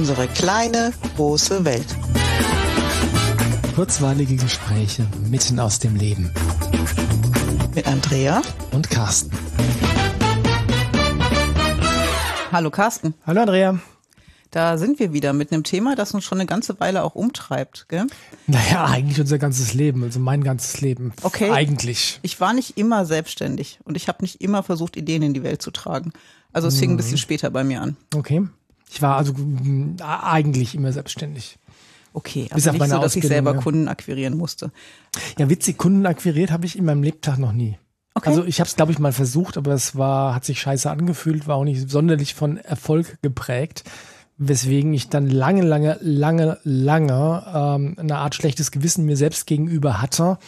Unsere kleine, große Welt. Kurzweilige Gespräche mitten aus dem Leben. Mit Andrea und Carsten. Hallo Carsten. Hallo Andrea. Da sind wir wieder mit einem Thema, das uns schon eine ganze Weile auch umtreibt, gell? Naja, eigentlich unser ganzes Leben, also mein ganzes Leben. Okay. Eigentlich. Ich war nicht immer selbstständig und ich habe nicht immer versucht, Ideen in die Welt zu tragen. Also es fing ein bisschen später bei mir an. Okay. Ich war also mm, eigentlich immer selbstständig. Okay, aber Bis auf nicht meine so, dass ich Ausbildung, selber ja. Kunden akquirieren musste. Ja, witzig, Kunden akquiriert habe ich in meinem Lebtag noch nie. Okay. Also ich habe es, glaube ich, mal versucht, aber es war, hat sich scheiße angefühlt, war auch nicht sonderlich von Erfolg geprägt, weswegen ich dann lange, lange, lange, lange ähm, eine Art schlechtes Gewissen mir selbst gegenüber hatte,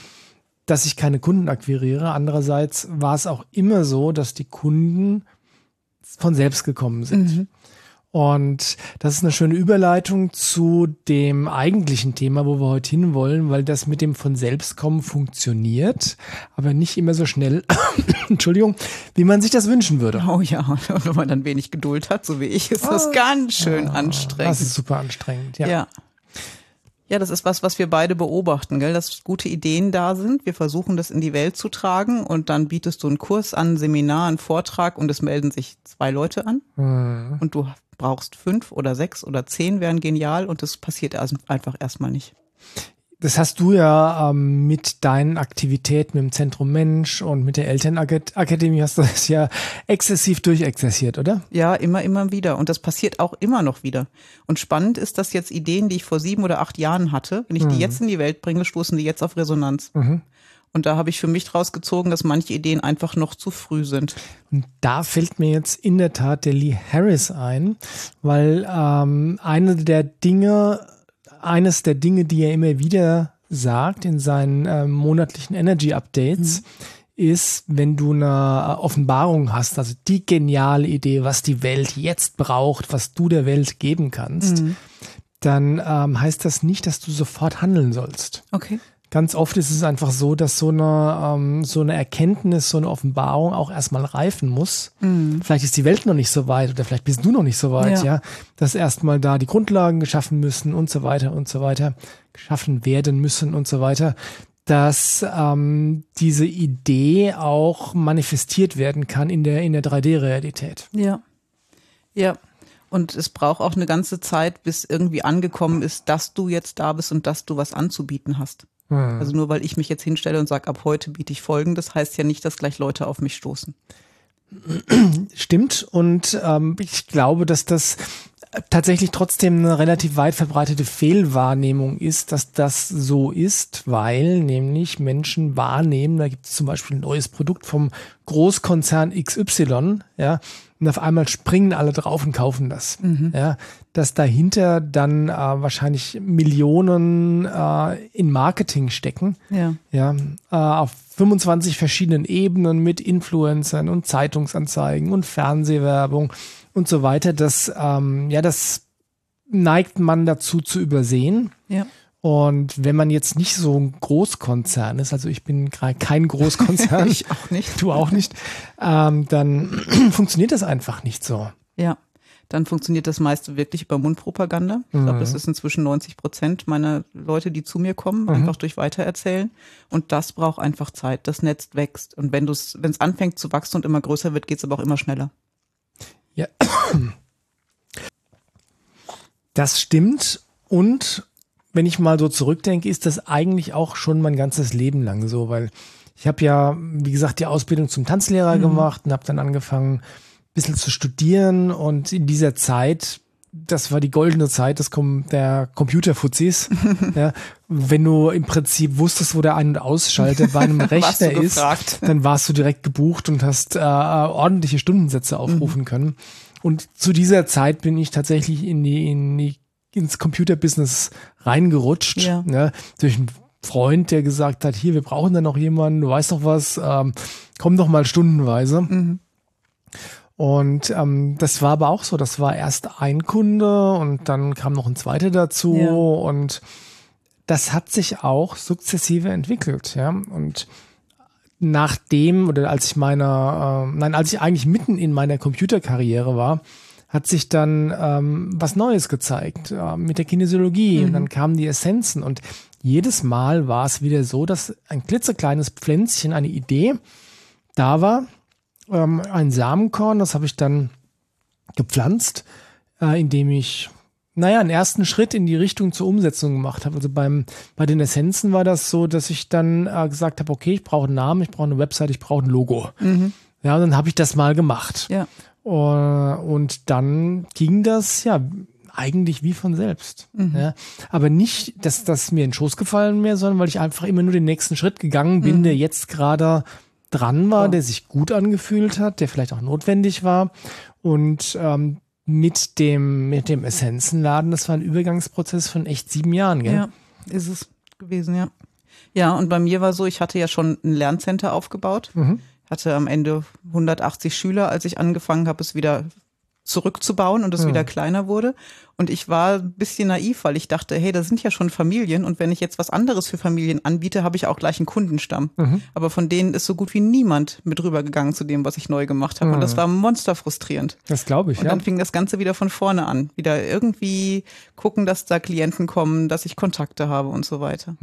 dass ich keine Kunden akquiriere. Andererseits war es auch immer so, dass die Kunden von selbst gekommen sind. Und das ist eine schöne Überleitung zu dem eigentlichen Thema, wo wir heute hinwollen, weil das mit dem von selbst kommen funktioniert, aber nicht immer so schnell, Entschuldigung, wie man sich das wünschen würde. Oh ja, und wenn man dann wenig Geduld hat, so wie ich, ist das ganz schön anstrengend. Ah. Das ist super anstrengend, ja. Ja. Ja, das ist was, was wir beide beobachten, gell? dass gute Ideen da sind. Wir versuchen das in die Welt zu tragen und dann bietest du einen Kurs an, ein Seminar, einen Vortrag und es melden sich zwei Leute an Mhm. und du brauchst fünf oder sechs oder zehn wären genial und das passiert erst- einfach erstmal nicht. Das hast du ja ähm, mit deinen Aktivitäten mit dem Zentrum Mensch und mit der Elternakademie hast du das ja exzessiv durchexerziert, oder? Ja, immer, immer wieder. Und das passiert auch immer noch wieder. Und spannend ist, dass jetzt Ideen, die ich vor sieben oder acht Jahren hatte, wenn ich die jetzt in die Welt bringe, stoßen die jetzt auf Resonanz. Und da habe ich für mich draus gezogen, dass manche Ideen einfach noch zu früh sind. Und da fällt mir jetzt in der Tat der Lee Harris ein, weil ähm, eine der Dinge, eines der Dinge, die er immer wieder sagt in seinen ähm, monatlichen Energy Updates, ist, wenn du eine äh, Offenbarung hast, also die geniale Idee, was die Welt jetzt braucht, was du der Welt geben kannst, dann ähm, heißt das nicht, dass du sofort handeln sollst. Okay. Ganz oft ist es einfach so, dass so eine, ähm, so eine Erkenntnis, so eine Offenbarung auch erstmal reifen muss. Vielleicht ist die Welt noch nicht so weit oder vielleicht bist du noch nicht so weit, ja. Ja. Dass erstmal da die Grundlagen geschaffen müssen und so weiter und so weiter, geschaffen werden müssen und so weiter, dass ähm, diese Idee auch manifestiert werden kann in der, in der 3D-Realität. Ja. Ja. Und es braucht auch eine ganze Zeit, bis irgendwie angekommen ist, dass du jetzt da bist und dass du was anzubieten hast. Also nur weil ich mich jetzt hinstelle und sage, ab heute biete ich Folgendes, heißt ja nicht, dass gleich Leute auf mich stoßen. Stimmt. Und ähm, ich glaube, dass das tatsächlich trotzdem eine relativ weit verbreitete Fehlwahrnehmung ist, dass das so ist, weil nämlich Menschen wahrnehmen, da gibt es zum Beispiel ein neues Produkt vom Großkonzern XY, ja, und auf einmal springen alle drauf und kaufen das. Ja, dass dahinter dann äh, wahrscheinlich Millionen äh, in Marketing stecken Ja. ja, äh, auf 25 verschiedenen Ebenen mit Influencern und Zeitungsanzeigen und Fernsehwerbung und so weiter. Das, ähm, ja, das neigt man dazu zu übersehen. Ja. Und wenn man jetzt nicht so ein Großkonzern ist, also ich bin gerade kein Großkonzern, Ich auch nicht. du auch nicht, ähm, dann funktioniert das einfach nicht so. Ja. Dann funktioniert das meiste wirklich über Mundpropaganda. Ich glaube, das ist inzwischen 90 Prozent meiner Leute, die zu mir kommen, einfach durch Weitererzählen. Und das braucht einfach Zeit. Das Netz wächst. Und wenn es wenn es anfängt zu wachsen und immer größer wird, geht es aber auch immer schneller. Ja. Das stimmt. Und wenn ich mal so zurückdenke, ist das eigentlich auch schon mein ganzes Leben lang so, weil ich habe ja, wie gesagt, die Ausbildung zum Tanzlehrer gemacht und habe dann angefangen, ein bisschen zu studieren. Und in dieser Zeit, das war die goldene Zeit des Com der Computerfuzis. ja, wenn du im Prinzip wusstest, wo der Ein- und Ausschalter bei einem Rechner ist, gefragt. dann warst du direkt gebucht und hast äh, ordentliche Stundensätze aufrufen können. Und zu dieser Zeit bin ich tatsächlich in die, in die ins Computerbusiness reingerutscht, Ja. ne, durch einen Freund, der gesagt hat, hier, wir brauchen da noch jemanden, du weißt doch was, ähm, komm doch mal stundenweise. Und ähm, das war aber auch so, das war erst ein Kunde und dann kam noch ein zweiter dazu Ja. und das hat sich auch sukzessive entwickelt, ja. Und nachdem oder als ich meiner, äh, nein, als ich eigentlich mitten in meiner Computerkarriere war, hat sich dann ähm, was Neues gezeigt äh, mit der Kinesiologie Mhm. und dann kamen die Essenzen und jedes Mal war es wieder so, dass ein klitzekleines Pflänzchen, eine Idee da war, ähm, ein Samenkorn, das habe ich dann gepflanzt, äh, indem ich naja, einen ersten Schritt in die Richtung zur Umsetzung gemacht habe. Also beim, bei den Essenzen war das so, dass ich dann äh, gesagt habe, okay, ich brauche einen Namen, ich brauche eine Website, ich brauche ein Logo. Ja, und dann habe ich das mal gemacht. Ja. Äh, Und dann ging das ja eigentlich wie von selbst. Ja. Aber nicht, dass das mir in den Schoß gefallen wäre, sondern weil ich einfach immer nur den nächsten Schritt gegangen bin, der jetzt gerade dran war, der sich gut angefühlt hat, der vielleicht auch notwendig war. Und ähm, mit dem, mit dem Essenzenladen, das war ein Übergangsprozess von echt sieben Jahren, gell? Ja, ist es gewesen, ja. Ja, und bei mir war so, ich hatte ja schon ein Lerncenter aufgebaut. Mhm. Hatte am Ende 180 Schüler, als ich angefangen habe, es wieder zurückzubauen und es Mhm. wieder kleiner wurde. Und ich war ein bisschen naiv, weil ich dachte, hey, da sind ja schon Familien und wenn ich jetzt was anderes für Familien anbiete, habe ich auch gleich einen Kundenstamm. Mhm. Aber von denen ist so gut wie niemand mit rübergegangen zu dem, was ich neu gemacht habe. Und das war monsterfrustrierend. Das glaube ich, Und ja. dann fing das Ganze wieder von vorne an. Wieder irgendwie gucken, dass da Klienten kommen, dass ich Kontakte habe und so weiter.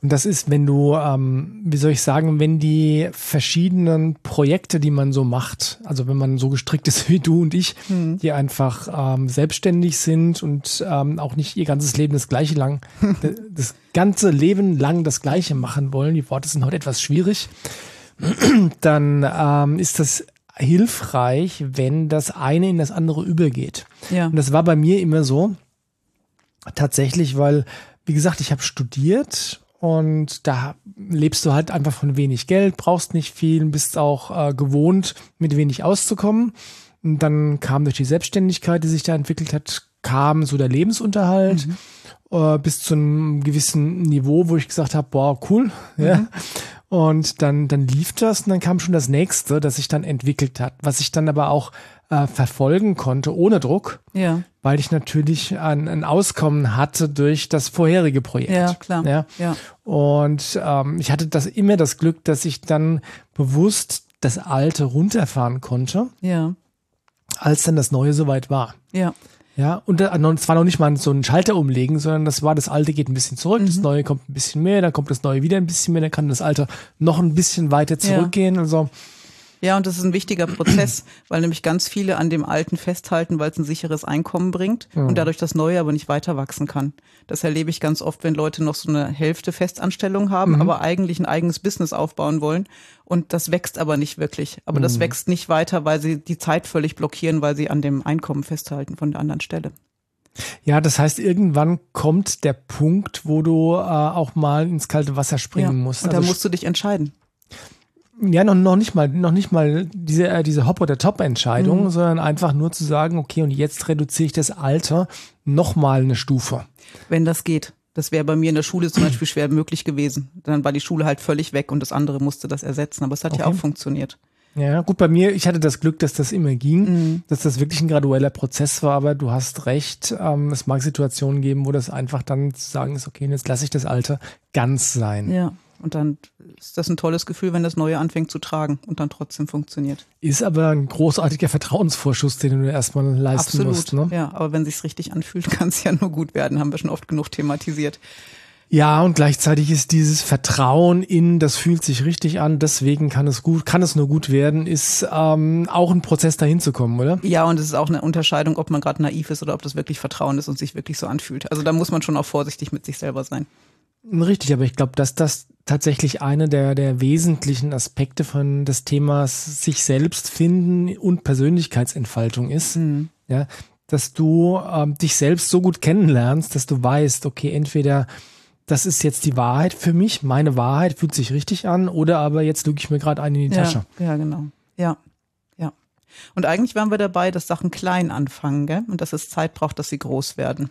Und das ist, wenn du, ähm, wie soll ich sagen, wenn die verschiedenen Projekte, die man so macht, also wenn man so gestrickt ist wie du und ich, die einfach ähm, selbstständig sind und ähm, auch nicht ihr ganzes Leben das gleiche lang, das ganze Leben lang das gleiche machen wollen, die Worte sind heute etwas schwierig, dann ähm, ist das hilfreich, wenn das eine in das andere übergeht. Ja. Und das war bei mir immer so, tatsächlich, weil, wie gesagt, ich habe studiert und da lebst du halt einfach von wenig Geld, brauchst nicht viel, bist auch äh, gewohnt, mit wenig auszukommen. Und dann kam durch die Selbstständigkeit, die sich da entwickelt hat, kam so der Lebensunterhalt äh, bis zu einem gewissen Niveau, wo ich gesagt habe, boah, cool, ja. Und dann, dann lief das und dann kam schon das nächste, das sich dann entwickelt hat, was ich dann aber auch äh, verfolgen konnte, ohne Druck Ja, weil ich natürlich ein, ein Auskommen hatte durch das vorherige Projekt. Ja, klar. Ja. Ja. Und ähm, ich hatte das immer das Glück, dass ich dann bewusst das Alte runterfahren konnte, ja, als dann das Neue soweit war. ja. Ja, und da- es war noch nicht mal so ein Schalter umlegen, sondern das war, das Alte geht ein bisschen zurück, das Neue kommt ein bisschen mehr, dann kommt das Neue wieder ein bisschen mehr, dann kann das Alte noch ein bisschen weiter zurückgehen. Also Ja, und das ist ein wichtiger Prozess, weil nämlich ganz viele an dem Alten festhalten, weil es ein sicheres Einkommen bringt und dadurch das Neue aber nicht weiter wachsen kann. Das erlebe ich ganz oft, wenn Leute noch so eine Hälfte Festanstellung haben, aber eigentlich ein eigenes Business aufbauen wollen. Und das wächst aber nicht wirklich. Aber das wächst nicht weiter, weil sie die Zeit völlig blockieren, weil sie an dem Einkommen festhalten von der anderen Stelle. Ja, das heißt, irgendwann kommt der Punkt, wo du äh, auch mal ins kalte Wasser springen musst. Und da Also musst du dich entscheiden. Ja, noch, noch nicht mal, noch nicht mal diese, äh, diese Hop- oder Top-Entscheidung, sondern einfach nur zu sagen, okay, und jetzt reduziere ich das Alter noch mal eine Stufe. Wenn das geht. Das wäre bei mir in der Schule zum Beispiel schwer möglich gewesen. Dann war die Schule halt völlig weg und das andere musste das ersetzen. Aber es hat ja Okay. auch funktioniert. Ja, gut, bei mir, ich hatte das Glück, dass das immer ging, dass das wirklich ein gradueller Prozess war, aber du hast recht, ähm, es mag Situationen geben, wo das einfach dann zu sagen ist, okay, jetzt lasse ich das Alter ganz sein. Ja. Und dann ist das ein tolles Gefühl, wenn das Neue anfängt zu tragen und dann trotzdem funktioniert. Ist aber ein großartiger Vertrauensvorschuss, den du erstmal leisten Absolut. musst. Ne? Ja, aber wenn sich's richtig anfühlt, kann es ja nur gut werden. Haben wir schon oft genug thematisiert. Ja, und gleichzeitig ist dieses Vertrauen in, das fühlt sich richtig an, deswegen kann es gut, kann es nur gut werden, ist ähm, auch ein Prozess dahin zu kommen, oder? Ja, und es ist auch eine Unterscheidung, ob man gerade naiv ist oder ob das wirklich Vertrauen ist und sich wirklich so anfühlt. Also da muss man schon auch vorsichtig mit sich selber sein. Richtig, aber ich glaube, dass das tatsächlich eine der, der wesentlichen Aspekte von des Themas sich selbst finden und Persönlichkeitsentfaltung ist. Ja, dass du ähm, dich selbst so gut kennenlernst, dass du weißt, okay, entweder das ist jetzt die Wahrheit für mich, meine Wahrheit fühlt sich richtig an, oder aber jetzt lüge ich mir gerade einen in die Tasche. Ja, ja, genau. Ja, ja. Und eigentlich waren wir dabei, dass Sachen klein anfangen, gell? Und dass es Zeit braucht, dass sie groß werden.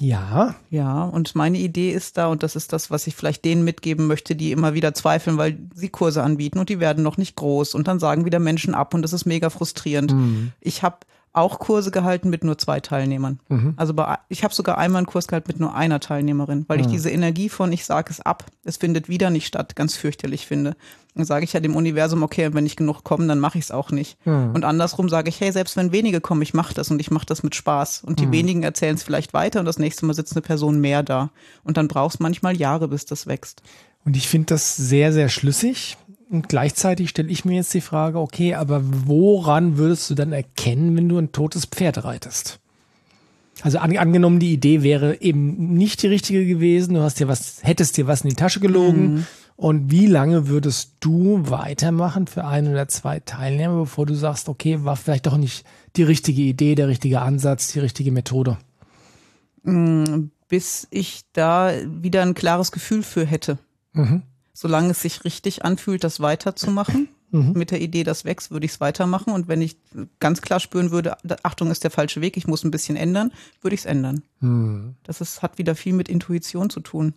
Ja, Ja, und meine Idee ist da, und das ist das, was ich vielleicht denen mitgeben möchte, die immer wieder zweifeln, weil sie Kurse anbieten und die werden noch nicht groß. Und dann sagen wieder Menschen ab und das ist mega frustrierend. Ich habe auch Kurse gehalten mit nur zwei Teilnehmern. Mhm. Also bei, ich habe sogar einmal einen Kurs gehalten mit nur einer Teilnehmerin, weil ich Mhm. diese Energie von ich sage es ab, es findet wieder nicht statt, ganz fürchterlich finde. Dann sage ich ja dem Universum, okay, wenn nicht genug kommen, dann mache ich es auch nicht. Mhm. Und andersrum sage ich, hey, selbst wenn wenige kommen, ich mache das und ich mache das mit Spaß. Und die Mhm. wenigen erzählen es vielleicht weiter und das nächste Mal sitzt eine Person mehr da. Und dann brauchst manchmal Jahre, bis das wächst. Und ich finde das sehr, sehr schlüssig. Und gleichzeitig stelle ich mir jetzt die Frage, okay, aber woran würdest du dann erkennen, wenn du ein totes Pferd reitest? Also an, angenommen, die Idee wäre eben nicht die richtige gewesen, du hast dir was, hättest dir was in die Tasche gelogen. Und wie lange würdest du weitermachen für ein oder zwei Teilnehmer, bevor du sagst, okay, war vielleicht doch nicht die richtige Idee, der richtige Ansatz, die richtige Methode? bis ich da wieder ein klares Gefühl für hätte. Mhm. Solange es sich richtig anfühlt, das weiterzumachen. Mhm. Mit der Idee, das wächst, würde ich es weitermachen. Und wenn ich ganz klar spüren würde, Achtung ist der falsche Weg, ich muss ein bisschen ändern, würde ich es ändern. Hm. Das ist, hat wieder viel mit Intuition zu tun.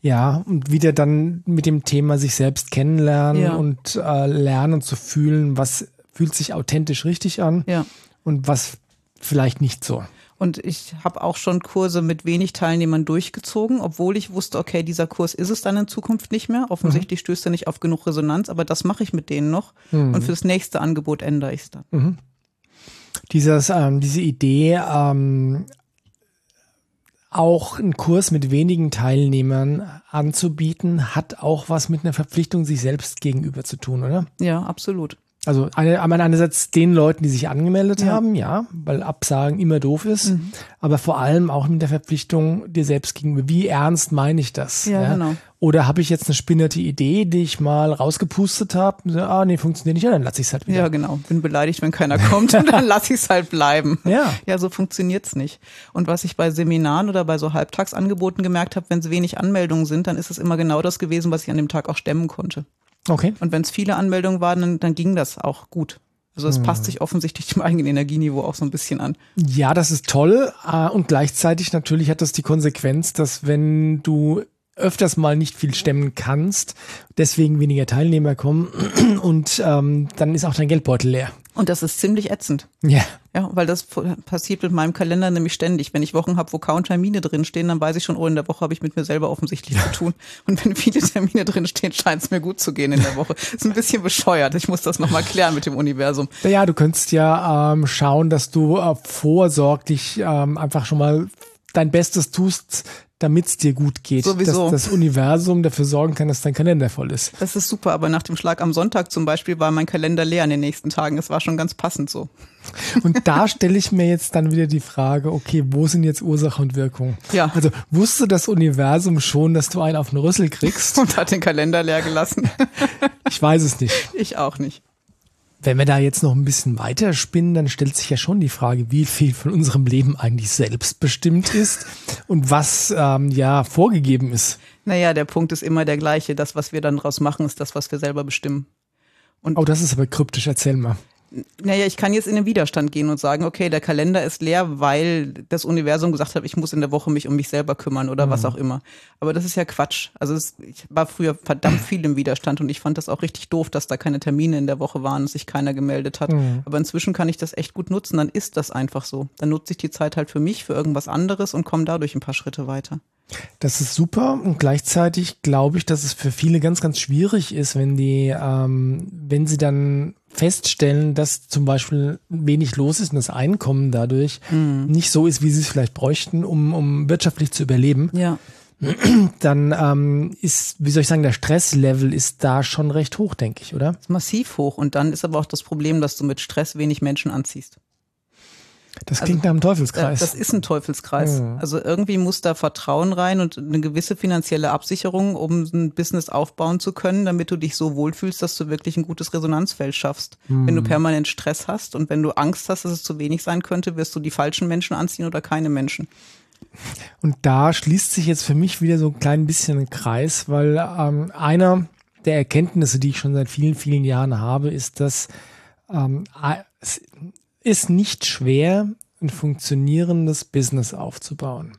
Ja, und wieder dann mit dem Thema sich selbst kennenlernen Ja. und äh, lernen zu fühlen, was fühlt sich authentisch richtig an Ja. und was vielleicht nicht so. Und ich habe auch schon Kurse mit wenig Teilnehmern durchgezogen, obwohl ich wusste, okay, dieser Kurs ist es dann in Zukunft nicht mehr. Offensichtlich stößt er nicht auf genug Resonanz, aber das mache ich mit denen noch. Und fürs nächste Angebot ändere ich es dann. Dieses, ähm, diese Idee, ähm, auch einen Kurs mit wenigen Teilnehmern anzubieten, hat auch was mit einer Verpflichtung sich selbst gegenüber zu tun, oder? Ja, absolut. Also eine, einmal einerseits den Leuten, die sich angemeldet Ja. haben, ja, weil Absagen immer doof ist, aber vor allem auch mit der Verpflichtung dir selbst gegenüber. Wie ernst meine ich das? Ja, genau. Oder habe ich jetzt eine spinnerte Idee, die ich mal rausgepustet habe? So, ah, nee, funktioniert nicht, ja, dann lasse ich es halt wieder. Ja, genau. Bin beleidigt, wenn keiner kommt und dann lasse ich es halt bleiben. Ja. Ja, so funktioniert's nicht. Und was ich bei Seminaren oder bei so Halbtagsangeboten gemerkt habe, wenn es wenig Anmeldungen sind, dann ist es immer genau das gewesen, was ich an dem Tag auch stemmen konnte. Okay. Und wenn es viele Anmeldungen waren, dann, dann ging das auch gut. Also es passt sich offensichtlich dem eigenen Energieniveau auch so ein bisschen an. Ja, das ist toll. äh, Und gleichzeitig natürlich hat das die Konsequenz, dass wenn du öfters mal nicht viel stemmen kannst, deswegen weniger Teilnehmer kommen und ähm, dann ist auch dein Geldbeutel leer. Und das ist ziemlich ätzend. Ja. Ja, weil das passiert mit meinem Kalender nämlich ständig. Wenn ich Wochen habe, wo kaum Termine drinstehen, dann weiß ich schon, oh, in der Woche habe ich mit mir selber offensichtlich zu tun. Und wenn viele Termine drinstehen, scheint es mir gut zu gehen in der Woche. Ist ein bisschen bescheuert. Ich muss das nochmal klären mit dem Universum. Ja, du könntest ja ähm, schauen, dass du äh, vorsorglich ähm, einfach schon mal dein Bestes tust, damit es dir gut geht. Sowieso. Dass das Universum dafür sorgen kann, dass dein Kalender voll ist. Das ist super, aber nach dem Schlag am Sonntag zum Beispiel war mein Kalender leer in den nächsten Tagen. Es war schon ganz passend so. Und da stelle ich mir jetzt dann wieder die Frage, okay, wo sind jetzt Ursache und Wirkung? Ja. Also wusste das Universum schon, dass du einen auf den Rüssel kriegst? Und hat den Kalender leer gelassen. Ich weiß es nicht. Ich auch nicht. Wenn wir da jetzt noch ein bisschen weiter spinnen, dann stellt sich ja schon die Frage, wie viel von unserem Leben eigentlich selbstbestimmt ist und was ähm, ja vorgegeben ist. Naja, der Punkt ist immer der gleiche. Das, was wir dann draus machen, ist das, was wir selber bestimmen. Oh, das ist aber kryptisch, erzähl mal. Naja, ich kann jetzt in den Widerstand gehen und sagen, okay, der Kalender ist leer, weil das Universum gesagt hat, ich muss in der Woche mich um mich selber kümmern oder was auch immer. Aber das ist ja Quatsch. Also es, ich war früher verdammt viel im Widerstand und ich fand das auch richtig doof, dass da keine Termine in der Woche waren und sich keiner gemeldet hat. Aber inzwischen kann ich das echt gut nutzen, dann ist das einfach so. Dann nutze ich die Zeit halt für mich, für irgendwas anderes und komme dadurch ein paar Schritte weiter. Das ist super und gleichzeitig glaube ich, dass es für viele ganz, ganz schwierig ist, wenn die, ähm, wenn sie dann feststellen, dass zum Beispiel wenig los ist und das Einkommen dadurch nicht so ist, wie sie es vielleicht bräuchten, um, um wirtschaftlich zu überleben, Ja. dann ähm, ist, wie soll ich sagen, der Stresslevel ist da schon recht hoch, denke ich, oder? Ist massiv hoch. Und dann ist aber auch das Problem, dass du mit Stress wenig Menschen anziehst. Das klingt nach einem Teufelskreis. Das ist ein Teufelskreis. Mhm. Also irgendwie muss da Vertrauen rein und eine gewisse finanzielle Absicherung, um ein Business aufbauen zu können, damit du dich so wohlfühlst, dass du wirklich ein gutes Resonanzfeld schaffst. Wenn du Mhm. permanent Stress hast und wenn du Angst hast, dass es zu wenig sein könnte, wirst du die falschen Menschen anziehen oder keine Menschen. Und da schließt sich jetzt für mich wieder so ein klein bisschen ein Kreis, weil ähm, einer der Erkenntnisse, die ich schon seit vielen, vielen Jahren habe, ist, dass ähm, ist nicht schwer, ein funktionierendes Business aufzubauen.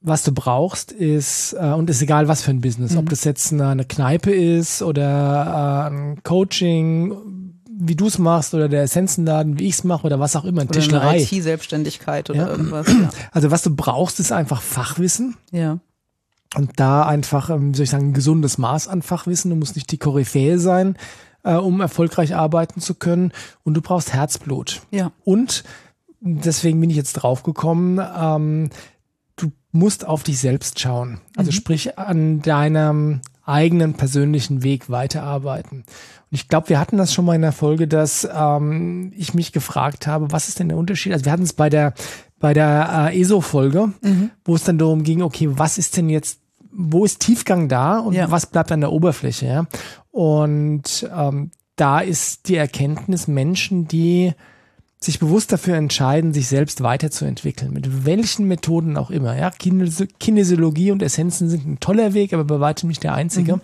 Was du brauchst, ist, äh, und ist egal was für ein Business, ob das jetzt eine, eine Kneipe ist oder äh, ein Coaching, wie du es machst oder der Essenzenladen, wie ich es mache oder was auch immer, Oder Tischlerei. eine IT-Selbstständigkeit oder Ja. irgendwas. Ja. Also was du brauchst, ist einfach Fachwissen ja. und da einfach, ähm, wie soll ich sagen, ein gesundes Maß an Fachwissen. Du musst nicht die Koryphäe sein, äh, um erfolgreich arbeiten zu können und du brauchst Herzblut. Ja. Und deswegen bin ich jetzt draufgekommen, ähm, du musst auf dich selbst schauen. Also sprich an deinem eigenen persönlichen Weg weiterarbeiten. Und ich glaube, wir hatten das schon mal in der Folge, dass ähm, ich mich gefragt habe, was ist denn der Unterschied? Also wir hatten es bei der bei der äh, ESO-Folge, wo es dann darum ging, okay, was ist denn jetzt, wo ist Tiefgang da und Ja. was bleibt an der Oberfläche? Ja? Und ähm, da ist die Erkenntnis, Menschen, die sich bewusst dafür entscheiden, sich selbst weiterzuentwickeln, mit welchen Methoden auch immer. Ja, Kines- Kinesiologie und Essenzen sind ein toller Weg, aber bei weitem nicht der einzige.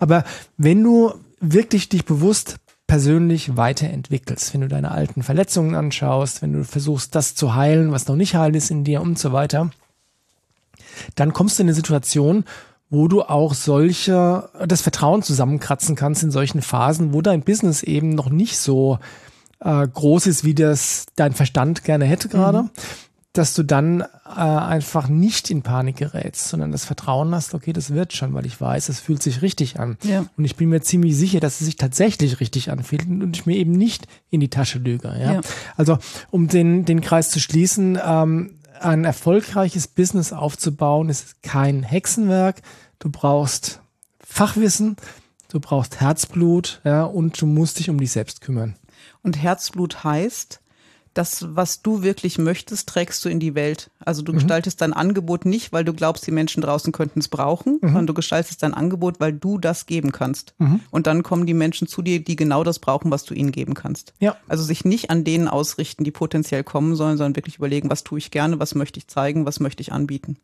Aber wenn du wirklich dich bewusst persönlich weiterentwickelst, wenn du deine alten Verletzungen anschaust, wenn du versuchst, das zu heilen, was noch nicht heil ist in dir und so weiter, dann kommst du in eine Situation, wo du auch solche, das Vertrauen zusammenkratzen kannst in solchen Phasen, wo dein Business eben noch nicht so äh, groß ist, wie das dein Verstand gerne hätte gerade, dass du dann äh, einfach nicht in Panik gerätst, sondern das Vertrauen hast, okay, das wird schon, weil ich weiß, es fühlt sich richtig an. Ja. Und ich bin mir ziemlich sicher, dass es sich tatsächlich richtig anfühlt und ich mir eben nicht in die Tasche lüge. Ja? Ja. Also um den, den Kreis zu schließen, ähm, ein erfolgreiches Business aufzubauen, ist kein Hexenwerk. Du brauchst Fachwissen, du brauchst Herzblut, ja, und du musst dich um dich selbst kümmern. Und Herzblut heißt, das, was du wirklich möchtest, trägst du in die Welt. Also Mhm. du gestaltest dein Angebot nicht, weil du glaubst, die Menschen draußen könnten es brauchen, Mhm. sondern du gestaltest dein Angebot, weil du das geben kannst. Und dann kommen die Menschen zu dir, die genau das brauchen, was du ihnen geben kannst. Ja. Also sich nicht an denen ausrichten, die potenziell kommen sollen, sondern wirklich überlegen, was tue ich gerne, was möchte ich zeigen, was möchte ich anbieten.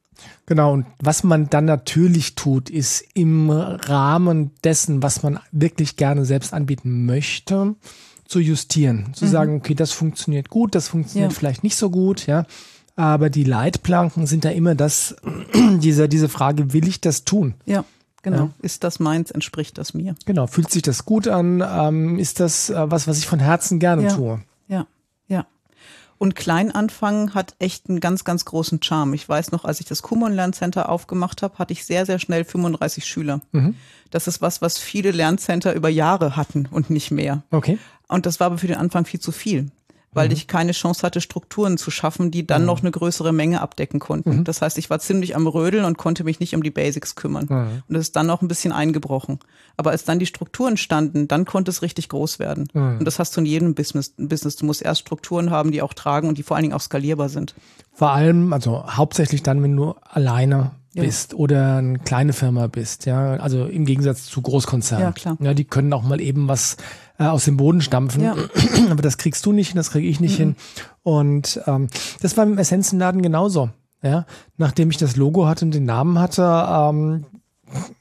Genau, und was man dann natürlich tut, ist im Rahmen dessen, was man wirklich gerne selbst anbieten möchte, zu justieren. Zu sagen, okay, das funktioniert gut, das funktioniert Ja. vielleicht nicht so gut, ja. Aber die Leitplanken sind da immer das, diese, diese Frage, will ich das tun? Ja, genau. Ja. Ist das meins, entspricht das mir? Genau, fühlt sich das gut an? Ähm, ist das äh, was, was ich von Herzen gerne Ja. tue? Ja, ja. Und klein anfangen hat echt einen ganz, ganz großen Charme. Ich weiß noch, als ich das Kumon Lerncenter aufgemacht habe, hatte ich sehr, sehr schnell 35 Schüler. Das ist was, was viele Lerncenter über Jahre hatten und nicht mehr. Okay. Und das war aber für den Anfang viel zu viel, weil ich keine Chance hatte, Strukturen zu schaffen, die dann noch eine größere Menge abdecken konnten. Das heißt, ich war ziemlich am Rödeln und konnte mich nicht um die Basics kümmern. Und das ist dann auch ein bisschen eingebrochen. Aber als dann die Strukturen standen, dann konnte es richtig groß werden. Und das hast du in jedem Business. Business. Du musst erst Strukturen haben, die auch tragen und die vor allen Dingen auch skalierbar sind. Vor allem, also hauptsächlich dann, wenn du alleine Ja. bist oder eine kleine Firma bist, ja, also im Gegensatz zu Großkonzernen. Ja, klar. Ja, die können auch mal eben was äh, aus dem Boden stampfen, Ja. aber das kriegst du nicht hin, das kriege ich nicht hin. Und ähm, das war im Essenzenladen genauso. Ja, nachdem ich das Logo hatte und den Namen hatte, ähm,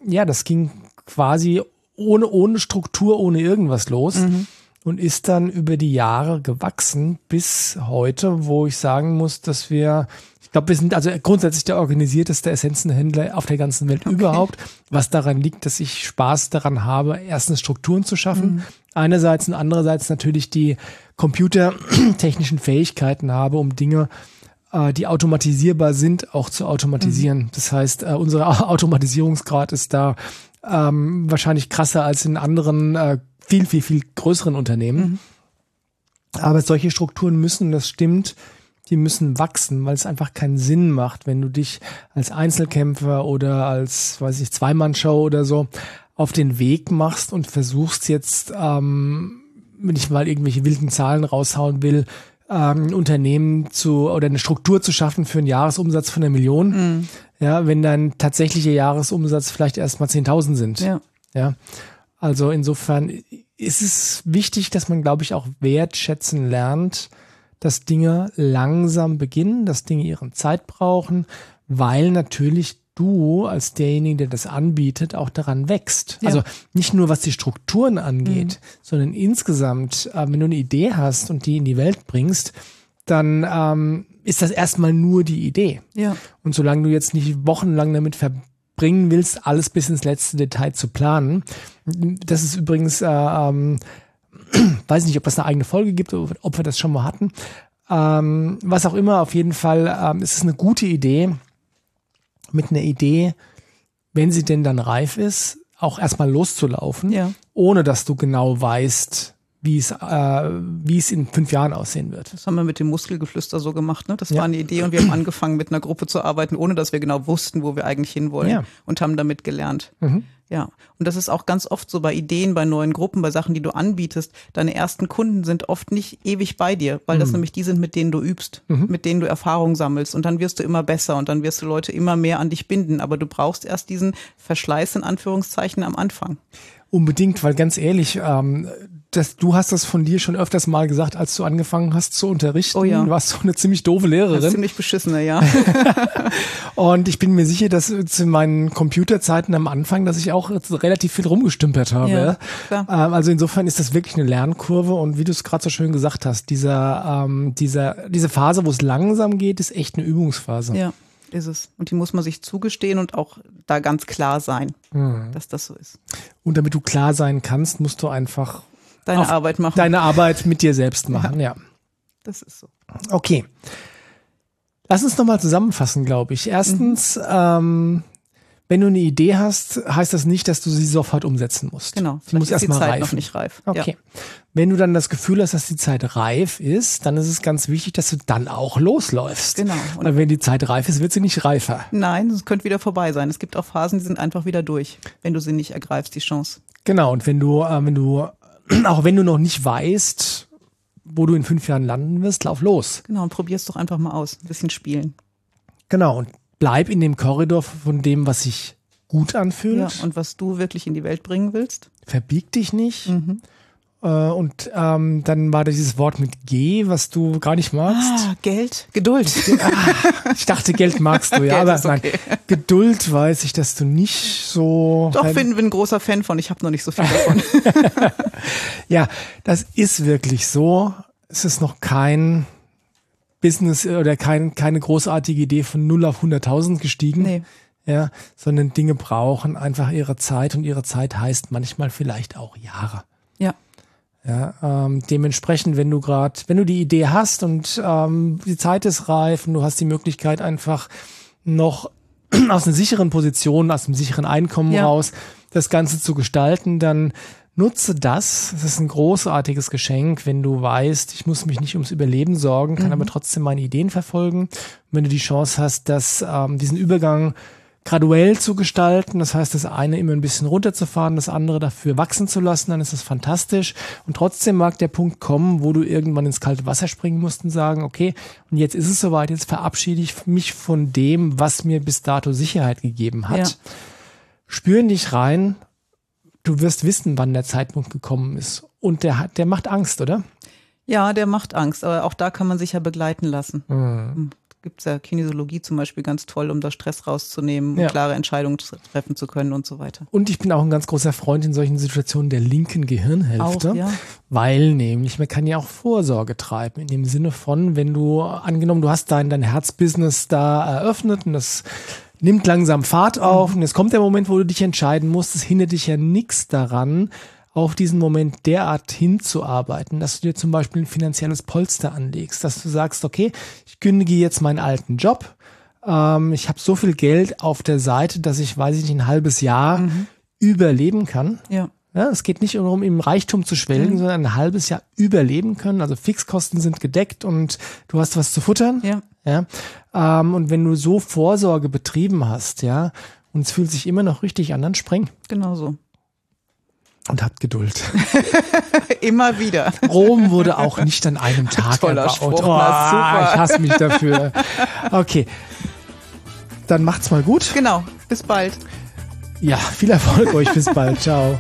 ja, das ging quasi ohne, ohne Struktur, ohne irgendwas los und ist dann über die Jahre gewachsen bis heute, wo ich sagen muss, dass wir, glaube, wir sind also grundsätzlich der organisierteste Essenzenhändler auf der ganzen Welt überhaupt, was daran liegt, dass ich Spaß daran habe, erstens Strukturen zu schaffen, einerseits und andererseits natürlich die computertechnischen Fähigkeiten habe, um Dinge äh, die automatisierbar sind, auch zu automatisieren. Das heißt, äh, unser Automatisierungsgrad ist da ähm, wahrscheinlich krasser als in anderen äh, viel, viel, viel größeren Unternehmen. Aber solche Strukturen müssen, das stimmt, die müssen wachsen, weil es einfach keinen Sinn macht, wenn du dich als Einzelkämpfer oder als, weiß ich, Zweimannshow oder so auf den Weg machst und versuchst jetzt, ähm, wenn ich mal irgendwelche wilden Zahlen raushauen will, ähm, ein Unternehmen zu oder eine Struktur zu schaffen für einen Jahresumsatz von einer Million. Ja, wenn dein tatsächlicher Jahresumsatz vielleicht erst mal 10.000 sind. Ja. Ja. Also insofern ist es wichtig, dass man, glaube ich, auch wertschätzen lernt, dass Dinge langsam beginnen, dass Dinge ihre Zeit brauchen, weil natürlich du als derjenige, der das anbietet, auch daran wächst. Ja. Also nicht nur was die Strukturen angeht, sondern insgesamt, äh, wenn du eine Idee hast und die in die Welt bringst, dann ähm, ist das erstmal nur die Idee. Ja. Und solange du jetzt nicht wochenlang damit verbringen willst, alles bis ins letzte Detail zu planen, das ist übrigens äh, ähm, Weiß nicht, ob das eine eigene Folge gibt, ob wir das schon mal hatten. Ähm, was auch immer, auf jeden Fall ähm, ist es eine gute Idee, mit einer Idee, wenn sie denn dann reif ist, auch erstmal loszulaufen, Ja. ohne dass du genau weißt, wie es, äh, wie es in fünf Jahren aussehen wird. Das haben wir mit dem Muskelgeflüster so gemacht. Ne? Das Ja. war eine Idee und wir haben angefangen, mit einer Gruppe zu arbeiten, ohne dass wir genau wussten, wo wir eigentlich hinwollen Ja. und haben damit gelernt. Mhm. Ja, und das ist auch ganz oft so bei Ideen, bei neuen Gruppen, bei Sachen, die du anbietest. Deine ersten Kunden sind oft nicht ewig bei dir, weil Mhm. das nämlich die sind, mit denen du übst, mit denen du Erfahrung sammelst und dann wirst du immer besser und dann wirst du Leute immer mehr an dich binden. Aber du brauchst erst diesen Verschleiß in Anführungszeichen am Anfang. Unbedingt, weil ganz ehrlich, ähm, das, du hast das von dir schon öfters mal gesagt, als du angefangen hast zu unterrichten. Oh ja. Du warst so eine ziemlich doofe Lehrerin. ziemlich beschissener, ja. Und ich bin mir sicher, dass zu meinen Computerzeiten am Anfang, dass ich auch relativ viel rumgestümpert habe. Ja, ähm, also insofern ist das wirklich eine Lernkurve und wie du es gerade so schön gesagt hast, dieser, ähm, dieser, diese Phase, wo es langsam geht, ist echt eine Übungsphase. Ja, ist es. Und die muss man sich zugestehen und auch da ganz klar sein, Mhm. dass das so ist. Und damit du klar sein kannst, musst du einfach Deine Arbeit machen. deine Arbeit mit dir selbst machen. ja. das ist so. Okay. Lass uns nochmal zusammenfassen, glaube ich. Erstens, ähm, wenn du eine Idee hast, heißt das nicht, dass du sie sofort umsetzen musst. Genau. Sie muss erstmal reifen. noch nicht reif. Okay. Wenn du dann das Gefühl hast, dass die Zeit reif ist, dann ist es ganz wichtig, dass du dann auch losläufst. Genau. Und- Weil wenn die Zeit reif ist, wird sie nicht reifer. Nein, es könnte wieder vorbei sein. Es gibt auch Phasen, die sind einfach wieder durch, wenn du sie nicht ergreifst, die Chance. Genau. Und wenn du, äh, wenn du, auch wenn du noch nicht weißt, wo du in fünf Jahren landen wirst, lauf los. Genau, und probier's doch einfach mal aus. Ein bisschen spielen. Genau. Und bleib in dem Korridor von dem, was sich gut anfühlt. Ja, und was du wirklich in die Welt bringen willst. verbieg dich nicht. Mhm. Äh, und ähm, dann war da dieses Wort mit G, was du gar nicht magst. Ah, Geld, Geduld. Ich dachte, Geld magst du, ja, Geld aber ist nein. okay. Geduld weiß ich, dass du nicht so. Doch, bin, bin ein großer Fan von. Ich habe noch nicht so viel davon. Ja, das ist wirklich so. Es ist noch kein Business äh, oder kein, keine großartige Idee von 0 auf 100.000 gestiegen. nee. Ja, sondern Dinge brauchen einfach ihre Zeit und ihre Zeit heißt manchmal vielleicht auch Jahre. Ja. Ähm, dementsprechend, wenn du gerade, wenn du die Idee hast und ähm, die Zeit ist reif und du hast die Möglichkeit einfach noch aus einer sicheren Position, aus einem sicheren Einkommen Ja. raus, das Ganze zu gestalten, dann nutze das. Es ist ein großartiges Geschenk, wenn du weißt, ich muss mich nicht ums Überleben sorgen, kann aber trotzdem meine Ideen verfolgen. Und wenn du die Chance hast, dass ähm, diesen Übergang graduell zu gestalten. Das heißt, das eine immer ein bisschen runterzufahren, das andere dafür wachsen zu lassen, dann ist das fantastisch. Und trotzdem mag der Punkt kommen, wo du irgendwann ins kalte Wasser springen musst und sagen, okay, und jetzt ist es soweit, jetzt verabschiede ich mich von dem, was mir bis dato Sicherheit gegeben hat. Ja. Spür in dich rein. Du wirst wissen, wann der Zeitpunkt gekommen ist. Und der hat, der macht Angst, oder? Ja, der macht Angst, aber auch da kann man sich ja begleiten lassen. Mhm. Gibt es ja Kinesiologie zum Beispiel ganz toll, um da Stress rauszunehmen, Ja. klare Entscheidungen tre- treffen zu können und so weiter. Und ich bin auch ein ganz großer Freund in solchen Situationen der linken Gehirnhälfte. Auch, ja. Weil nämlich, man kann ja auch Vorsorge treiben, in dem Sinne von, wenn du, angenommen, du hast dein, dein Herzbusiness da eröffnet und das nimmt langsam Fahrt auf und jetzt kommt der Moment, wo du dich entscheiden musst, es hindert dich ja nichts daran, auf diesen Moment derart hinzuarbeiten, dass du dir zum Beispiel ein finanzielles Polster anlegst, dass du sagst, okay, ich kündige jetzt meinen alten Job, ähm, ich habe so viel Geld auf der Seite, dass ich, weiß ich nicht, ein halbes Jahr überleben kann. Ja. Ja, es geht nicht darum, im Reichtum zu schwelgen, sondern ein halbes Jahr überleben können. Also Fixkosten sind gedeckt und du hast was zu futtern. Ja. Ja. Ähm, und wenn du so Vorsorge betrieben hast, ja, und es fühlt sich immer noch richtig an, dann spring Genau so. Und habt Geduld. Immer wieder. Rom wurde auch nicht an einem Tag Toller erbaut. Spruch, oh, na, super. Ich hasse mich dafür. Okay. Dann macht's mal gut. Genau. Bis bald. Ja, viel Erfolg euch. Bis bald. Ciao.